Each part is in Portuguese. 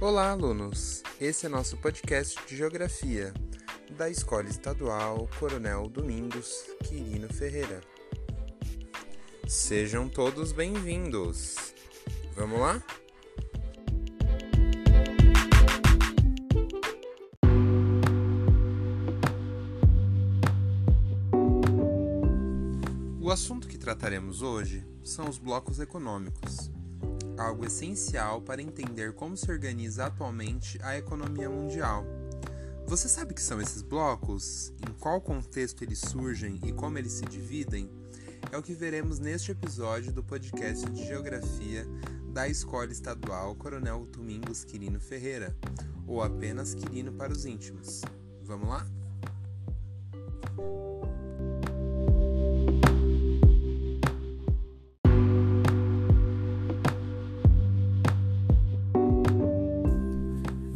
Olá, alunos! Esse é nosso podcast de Geografia da Escola Estadual Coronel Domingos Quirino Ferreira. Sejam todos bem-vindos! Vamos lá? O assunto que trataremos hoje são os blocos econômicos, algo essencial para entender como se organiza atualmente a economia mundial. Você sabe o que são esses blocos? Em qual contexto eles surgem e como eles se dividem? É o que veremos neste episódio do podcast de Geografia da Escola Estadual Coronel Domingos Quirino Ferreira, ou apenas Quirino para os íntimos. Vamos lá?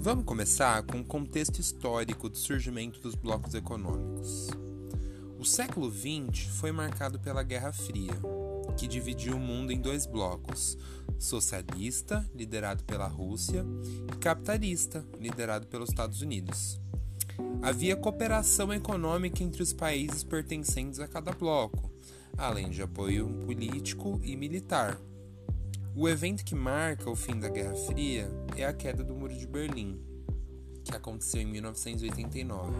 Vamos começar com o contexto histórico do surgimento dos blocos econômicos. O século XX foi marcado pela Guerra Fria, que dividiu o mundo em dois blocos: socialista, liderado pela Rússia, e capitalista, liderado pelos Estados Unidos. Havia cooperação econômica entre os países pertencentes a cada bloco, além de apoio político e militar. O evento que marca o fim da Guerra Fria é a queda do Muro de Berlim, que aconteceu em 1989.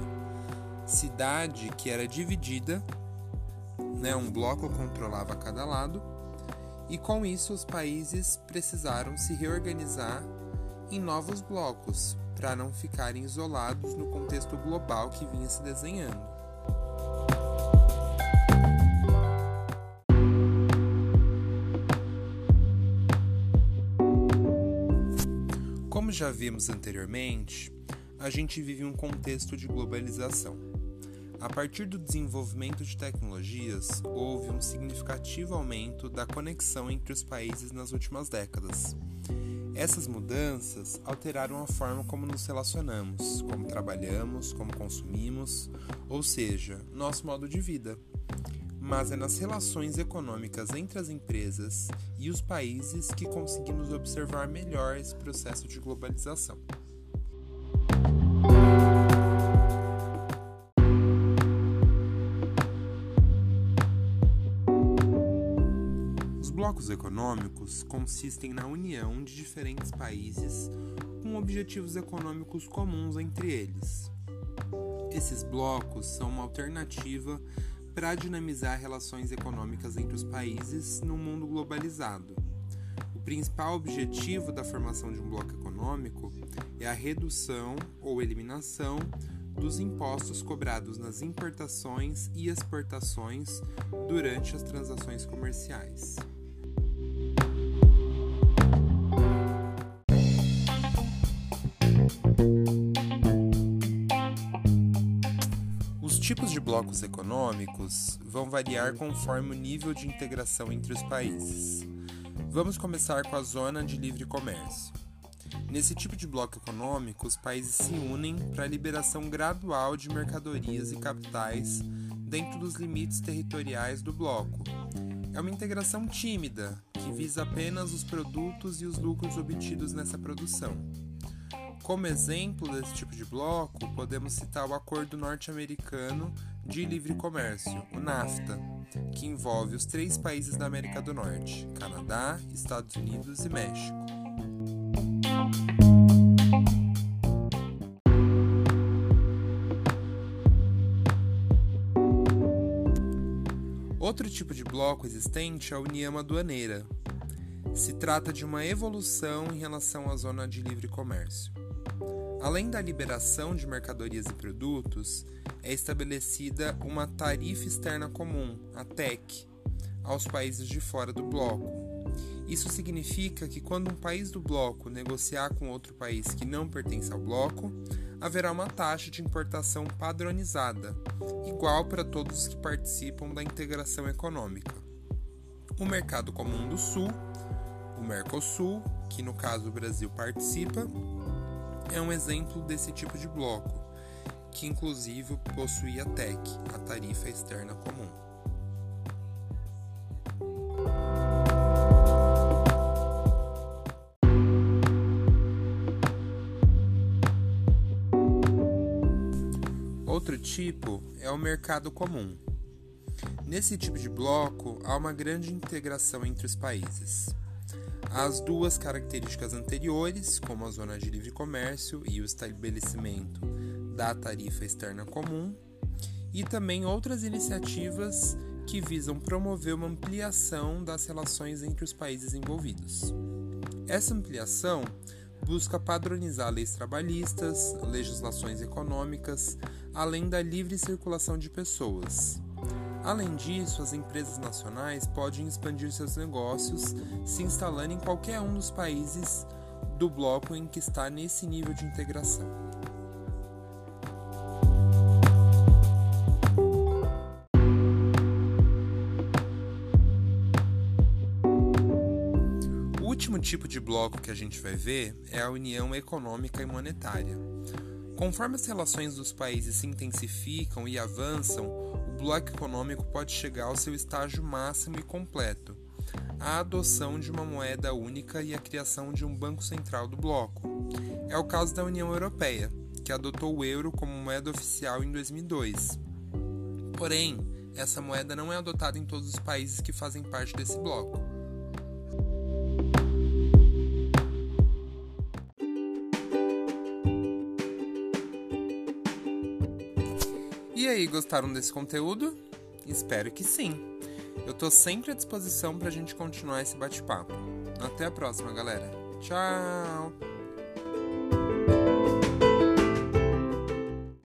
Cidade que era dividida, né, um bloco controlava cada lado, e com isso os países precisaram se reorganizar em novos blocos para não ficarem isolados no contexto global que vinha se desenhando. Como já vimos anteriormente, a gente vive um contexto de globalização. A partir do desenvolvimento de tecnologias, houve um significativo aumento da conexão entre os países nas últimas décadas. Essas mudanças alteraram a forma como nos relacionamos, como trabalhamos, como consumimos, ou seja, nosso modo de vida mas é nas relações econômicas entre as empresas e os países que conseguimos observar melhor esse processo de globalização. Os blocos econômicos consistem na união de diferentes países com objetivos econômicos comuns entre eles. Esses blocos são uma alternativa para dinamizar relações econômicas entre os países no mundo globalizado. O principal objetivo da formação de um bloco econômico é a redução ou eliminação dos impostos cobrados nas importações e exportações durante as transações comerciais. Tipos de blocos econômicos vão variar conforme o nível de integração entre os países. Vamos começar com a zona de livre comércio. Nesse tipo de bloco econômico, os países se unem para a liberação gradual de mercadorias e capitais dentro dos limites territoriais do bloco. É uma integração tímida, que visa apenas os produtos e os lucros obtidos nessa produção. Como exemplo desse tipo de bloco, podemos citar o Acordo Norte-Americano de Livre Comércio, o NAFTA, que envolve os três países da América do Norte: Canadá, Estados Unidos e México. Outro tipo de bloco existente é a União Aduaneira. Se trata de uma evolução em relação à zona de livre comércio. Além da liberação de mercadorias e produtos, é estabelecida uma tarifa externa comum, a TEC, aos países de fora do bloco. Isso significa que quando um país do bloco negociar com outro país que não pertence ao bloco, haverá uma taxa de importação padronizada, igual para todos os que participam da integração econômica. O Mercado Comum do Sul, o Mercosul, que no caso o Brasil participa, é um exemplo desse tipo de bloco, que inclusive possuía a TEC, a Tarifa Externa Comum. Outro tipo é o mercado comum. Nesse tipo de bloco, há uma grande integração entre os países. As duas características anteriores, como a zona de livre comércio e o estabelecimento da tarifa externa comum, e também outras iniciativas que visam promover uma ampliação das relações entre os países envolvidos. Essa ampliação busca padronizar leis trabalhistas, legislações econômicas, além da livre circulação de pessoas. Além disso, as empresas nacionais podem expandir seus negócios se instalando em qualquer um dos países do bloco em que está nesse nível de integração. O último tipo de bloco que a gente vai ver é a União Econômica e Monetária. Conforme as relações dos países se intensificam e avançam, bloco econômico pode chegar ao seu estágio máximo e completo, a adoção de uma moeda única e a criação de um banco central do bloco. É o caso da União Europeia, que adotou o euro como moeda oficial em 2002. Porém, essa moeda não é adotada em todos os países que fazem parte desse bloco. Gostaram desse conteúdo? Espero que sim. Eu tô sempre à disposição pra gente continuar esse bate-papo. Até a próxima, galera. Tchau!